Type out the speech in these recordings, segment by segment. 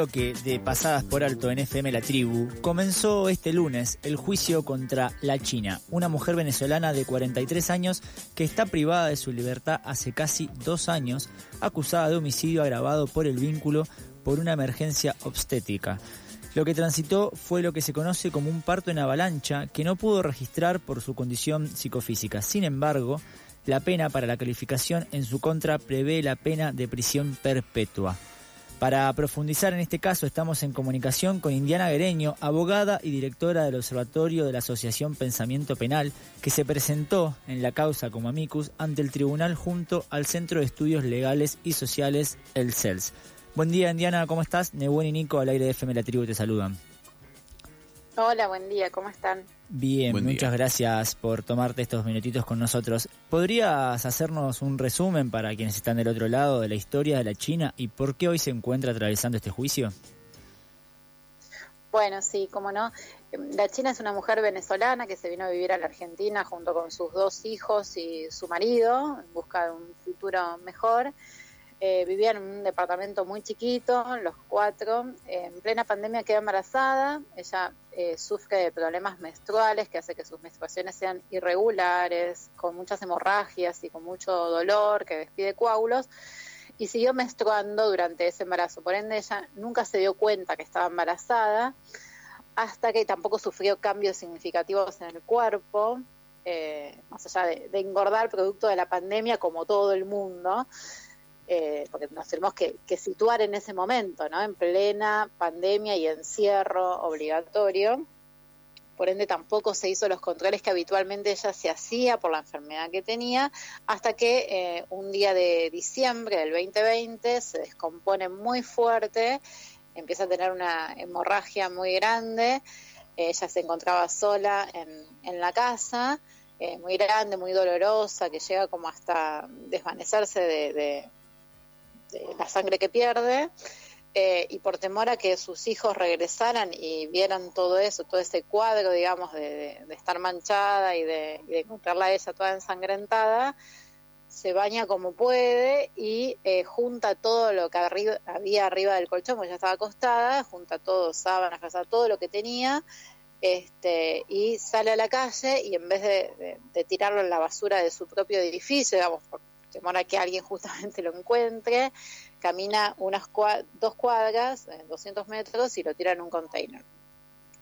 Bloque de Pasadas por Alto en FM La Tribu, comenzó este lunes el juicio contra La China, una mujer venezolana de 43 años que está privada de su libertad hace casi dos años, acusada de homicidio agravado por el vínculo por una emergencia obstétrica. Lo que transitó fue lo que se conoce como un parto en avalancha que no pudo registrar por su condición psicofísica. Sin embargo, la pena para la calificación en su contra prevé la pena de prisión perpetua. Para profundizar en este caso estamos en comunicación con Indiana Guereño, abogada y directora del Observatorio de la Asociación Pensamiento Penal, que se presentó en la causa como amicus ante el tribunal junto al Centro de Estudios Legales y Sociales, el CELS. Buen día, Indiana, ¿cómo estás? Nebuen y Nico, al aire de FM La Tribu, te saludan. Hola, buen día, ¿cómo están? Bien, muchas gracias por tomarte estos minutitos con nosotros. ¿Podrías hacernos un resumen para quienes están del otro lado de la historia de la China y por qué hoy se encuentra atravesando este juicio? Bueno, sí, cómo no. La China es una mujer venezolana que se vino a vivir a la Argentina junto con sus dos hijos y su marido en busca de un futuro mejor. Eh, vivía en un departamento muy chiquito, los cuatro. en plena pandemia queda embarazada. Ella eh, sufre de problemas menstruales que hace que sus menstruaciones sean irregulares, con muchas hemorragias y con mucho dolor, que despide coágulos. Y siguió menstruando durante ese embarazo. Por ende, ella nunca se dio cuenta que estaba embarazada, hasta que tampoco sufrió cambios significativos en el cuerpo. Eh, más allá de engordar producto de la pandemia como todo el mundo, eh, porque nos tenemos que, situar en ese momento, ¿no? En plena pandemia y encierro obligatorio. Por ende, tampoco se hizo los controles que habitualmente ella se hacía por la enfermedad que tenía, hasta que eh, un día de diciembre del 2020 se descompone muy fuerte, empieza a tener una hemorragia muy grande. ella se encontraba sola en, la casa, eh, muy grande, muy dolorosa, que llega como hasta desvanecerse de la sangre que pierde. Eh, y por temor a que sus hijos regresaran y vieran todo eso, todo ese cuadro, digamos, de, estar manchada y de, encontrarla a ella toda ensangrentada, se baña como puede y eh, junta todo lo que había arriba del colchón, porque ya estaba acostada, junta todo, sábanas, todo lo que tenía, este, y sale a la calle y en vez de, de tirarlo en la basura de su propio edificio, digamos, por temor a que alguien justamente lo encuentre, camina unas dos cuadras, 200 eh, metros, y lo tira en un container.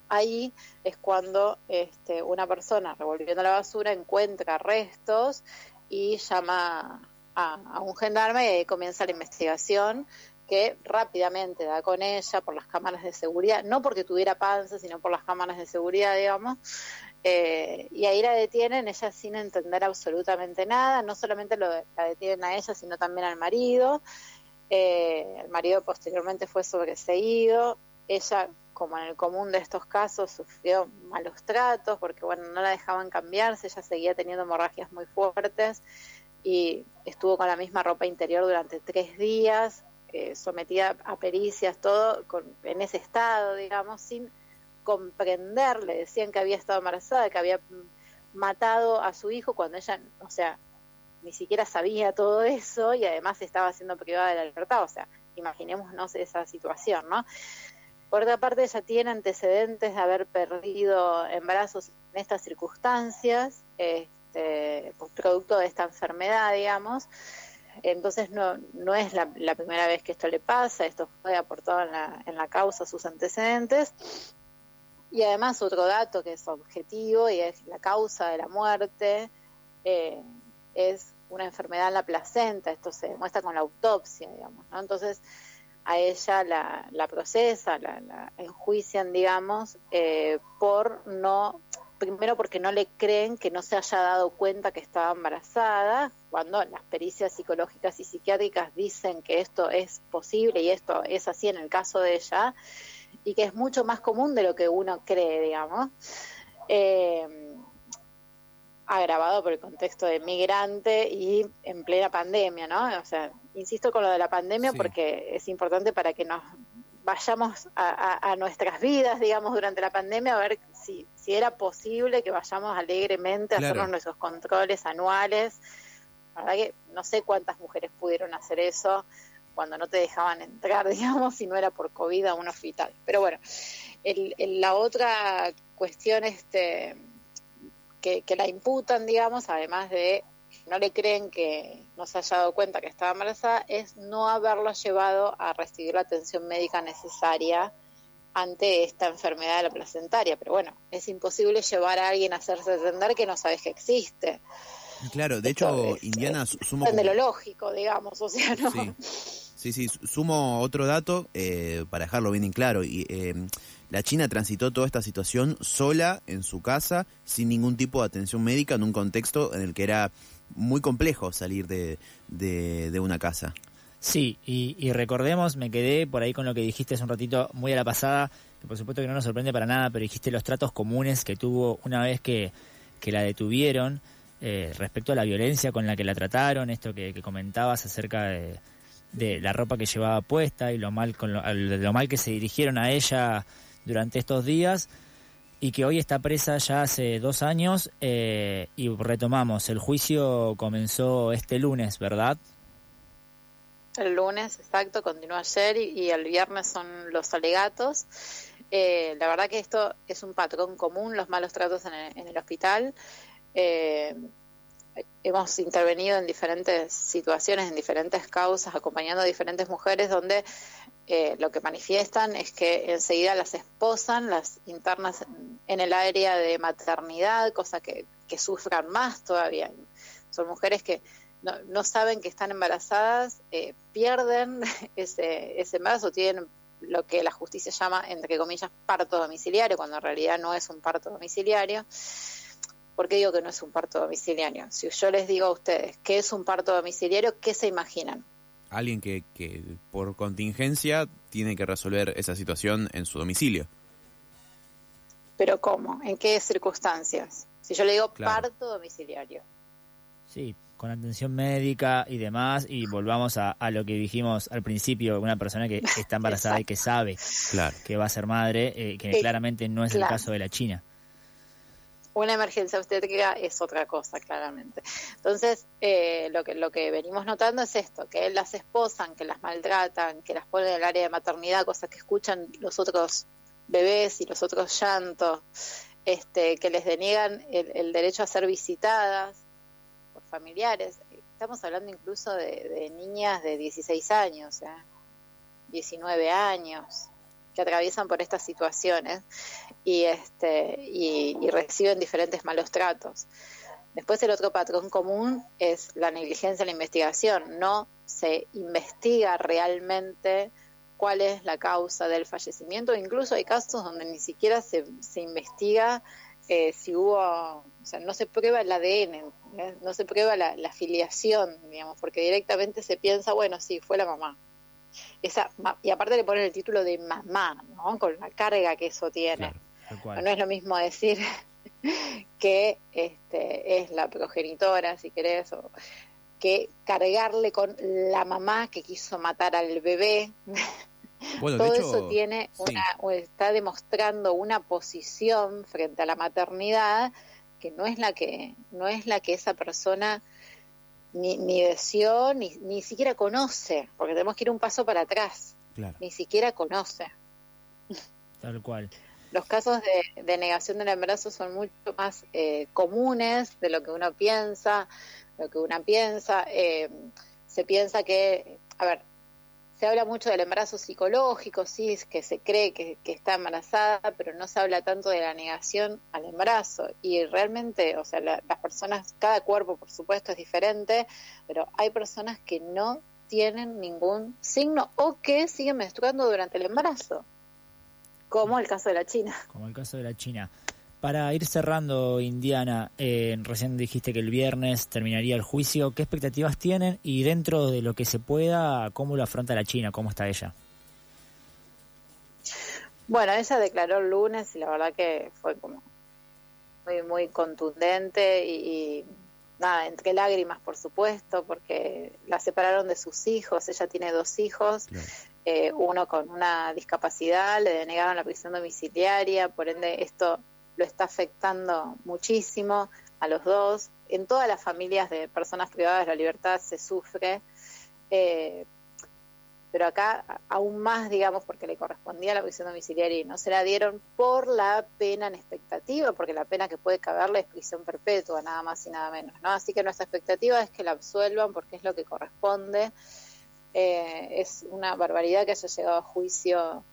Ahí es cuando este, una persona revolviendo la basura encuentra restos y llama a, un gendarme y comienza la investigación que rápidamente da con ella por las cámaras de seguridad, no porque tuviera panza, sino por las cámaras de seguridad, digamos, eh, y ahí la detienen, ella sin entender absolutamente nada, no solamente lo, la detienen a ella, sino también al marido. Eh, el marido posteriormente fue sobreseído, ella, como en el común de estos casos, sufrió malos tratos porque, bueno, no la dejaban cambiarse, ella seguía teniendo hemorragias muy fuertes y estuvo con la misma ropa interior durante tres días, eh, sometida a pericias, todo con, en ese estado, digamos, sin comprender, le decían que había estado embarazada, que había matado a su hijo cuando ella, o sea, ni siquiera sabía todo eso y además estaba siendo privada de la libertad, o sea, imaginémonos esa situación, ¿no? Por otra parte, ella tiene antecedentes de haber perdido embarazos en estas circunstancias, este, producto de esta enfermedad, digamos. Entonces no, no es la, primera vez que esto le pasa, esto fue aportado en la, en la causa sus antecedentes. Y además otro dato que es objetivo y es la causa de la muerte eh, es una enfermedad en la placenta, esto se demuestra con la autopsia, digamos, ¿no? Entonces a ella la, la procesa, la, la, enjuician, digamos, eh, por no, primero porque no le creen que no se haya dado cuenta que estaba embarazada, cuando las pericias psicológicas y psiquiátricas dicen que esto es posible y esto es así en el caso de ella, y que es mucho más común de lo que uno cree, digamos. Eh, agravado por el contexto de migrante y en plena pandemia, ¿no? O sea, insisto con lo de la pandemia porque es importante para que nos vayamos a, nuestras vidas, digamos, durante la pandemia, a ver si, si era posible que vayamos alegremente a hacernos nuestros controles anuales. La verdad que no sé cuántas mujeres pudieron hacer eso cuando no te dejaban entrar, digamos, si no era por COVID a un hospital. Pero bueno, el, la otra cuestión este, que, la imputan, digamos, además de no le creen que no se haya dado cuenta que estaba embarazada, es no haberlo llevado a recibir la atención médica necesaria ante esta enfermedad de la placentaria. Pero bueno, es imposible llevar a alguien a hacerse entender que no sabes que existe. Claro, de hecho, Indiana sumo... De lo lógico, digamos, o sea, ¿no? Sí, sí, sumo otro dato eh, para dejarlo bien en claro. Y, eh, la China transitó toda esta situación sola en su casa, sin ningún tipo de atención médica, en un contexto en el que era muy complejo salir de, de, una casa. Sí, y, recordemos, me quedé por ahí con lo que dijiste hace un ratito, muy a la pasada, que por supuesto que no nos sorprende para nada, pero dijiste los tratos comunes que tuvo una vez que, que la detuvieron eh, respecto a la violencia con la que la trataron, esto que, comentabas acerca de, la ropa que llevaba puesta y lo mal, con lo, mal que se dirigieron a ella durante estos días y que hoy está presa ya hace dos años eh, y retomamos, el juicio comenzó este lunes, ¿verdad? El lunes, exacto, continuó ayer y, el viernes son los alegatos. Eh, la verdad que esto es un patrón común, los malos tratos en el, hospital. Eh, hemos intervenido en diferentes situaciones, en diferentes causas, acompañando a diferentes mujeres donde eh, lo que manifiestan es que enseguida las esposan, las internas en el área de maternidad, cosa que, sufran más todavía. Son mujeres que no, saben que están embarazadas, eh, pierden ese, ese embarazo, tienen lo que la justicia llama, entre comillas, parto domiciliario, cuando en realidad no es un parto domiciliario. ¿Por qué digo que no es un parto domiciliario? Si yo les digo a ustedes qué es un parto domiciliario, ¿qué se imaginan? alguien que, que por contingencia tiene que resolver esa situación en su domicilio. ¿Pero cómo? ¿En qué circunstancias? Si yo le digo parto domiciliario. Sí, con atención médica y demás, y volvamos a, a lo que dijimos al principio, una persona que está embarazada y que sabe que va a ser madre, eh, que claramente no es el caso de la China una emergencia obstétrica es otra cosa, claramente. Entonces, eh, lo, que, lo que venimos notando es esto, que las esposan, que las maltratan, que las ponen en el área de maternidad, cosas que escuchan los otros bebés y los otros llantos, este, que les deniegan el, derecho a ser visitadas por familiares. Estamos hablando incluso de, niñas de 16 años, 19 ¿eh? años, que atraviesan por estas situaciones y, este, y, reciben diferentes malos tratos. Después el otro patrón común es la negligencia en la investigación. No se investiga realmente cuál es la causa del fallecimiento. Incluso hay casos donde ni siquiera se, se investiga eh, si hubo, o sea, no se prueba el ADN, no se prueba la, la, filiación, digamos, porque directamente se piensa, bueno, sí, fue la mamá. Esa, y aparte le ponen el título de mamá, ¿no? Con la carga que eso tiene. No es lo mismo decir que este, es la progenitora, si querés, o que cargarle con la mamá que quiso matar al bebé. Todo eso tiene una, está demostrando una posición frente a la maternidad que no es la que, no es la que esa persona ni, ni deseó, ni, ni siquiera conoce, porque tenemos que ir un paso para atrás. Ni siquiera conoce. Tal cual los casos de, negación del embarazo son mucho más eh, comunes de lo que uno piensa, lo que una piensa. Eh, se piensa que, a ver, se habla mucho del embarazo psicológico, sí, que se cree que, está embarazada, pero no se habla tanto de la negación al embarazo. Y realmente, o sea, las personas, cada cuerpo, por supuesto, es diferente, pero hay personas que no tienen ningún signo o que siguen menstruando durante el embarazo. Como el caso de la China. Como el caso de la China. Para ir cerrando, Indiana, eh, recién dijiste que el viernes terminaría el juicio. ¿Qué expectativas tienen? Y dentro de lo que se pueda, ¿cómo lo afronta la China? ¿Cómo está ella? Bueno, ella declaró el lunes y la verdad que fue como muy, muy contundente y, nada, entre lágrimas, por supuesto, porque la separaron de sus hijos, ella tiene dos hijos, eh, uno con una discapacidad, le denegaron la prisión domiciliaria, por ende esto lo está afectando muchísimo a los dos. En todas las familias de personas privadas la libertad se sufre. Eh, pero acá aún más, digamos, porque le correspondía la prisión domiciliaria y no se la dieron por la pena en expectativa, porque la pena que puede caberle es prisión perpetua, nada más y nada menos, ¿no? Así que nuestra expectativa es que la absuelvan porque es lo que corresponde. Eh, es una barbaridad que haya llegado a juicio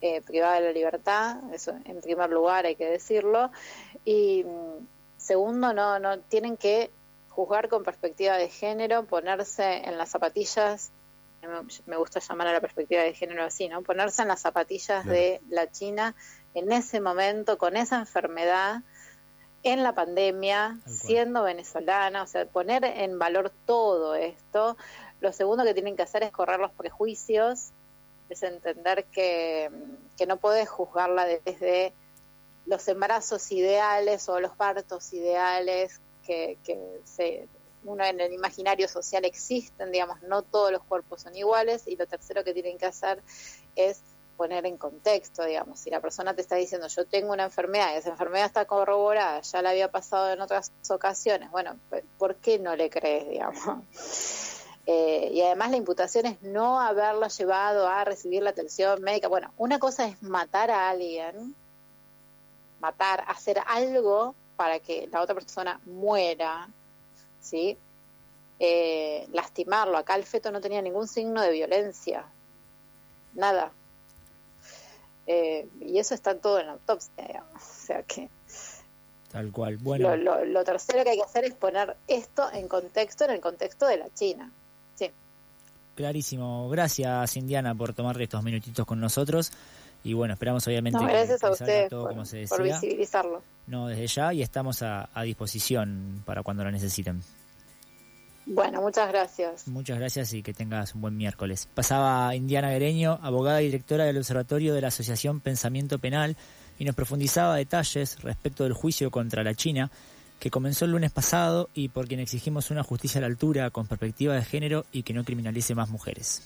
eh, privada de la libertad, eso en primer lugar hay que decirlo, y mm, segundo, no, no tienen que juzgar con perspectiva de género, ponerse en las zapatillas me gusta llamar a la perspectiva de género así, ¿no? Ponerse en las zapatillas de la China en ese momento, con esa enfermedad, en la pandemia, siendo venezolana, o sea, poner en valor todo esto. Lo segundo que tienen que hacer es correr los prejuicios, es entender que, que no puedes juzgarla desde los embarazos ideales o los partos ideales que, que se uno en el imaginario social existen, digamos, no todos los cuerpos son iguales y lo tercero que tienen que hacer es poner en contexto, digamos, si la persona te está diciendo yo tengo una enfermedad y esa enfermedad está corroborada, ya la había pasado en otras ocasiones, bueno, ¿por qué no le crees, digamos? Eh, y además la imputación es no haberla llevado a recibir la atención médica. Bueno, una cosa es matar a alguien, matar, hacer algo para que la otra persona muera, ¿sí? Eh, lastimarlo. Acá el feto no tenía ningún signo de violencia, nada. Eh, y eso está todo en la autopsia, O sea que. Tal cual. Bueno. Lo, tercero que hay que hacer es poner esto en contexto, en el contexto de la China. Clarísimo. Gracias, Indiana, por tomar estos minutitos con nosotros. Y bueno, esperamos obviamente gracias a ustedes por, visibilizarlo. No, desde ya y estamos a, disposición para cuando lo necesiten. Bueno, muchas gracias. Muchas gracias y que tengas un buen miércoles. Pasaba Indiana Guereño, abogada y directora del Observatorio de la Asociación Pensamiento Penal, y nos profundizaba detalles respecto del juicio contra la China, que comenzó el lunes pasado y por quien exigimos una justicia a la altura con perspectiva de género y que no criminalice más mujeres.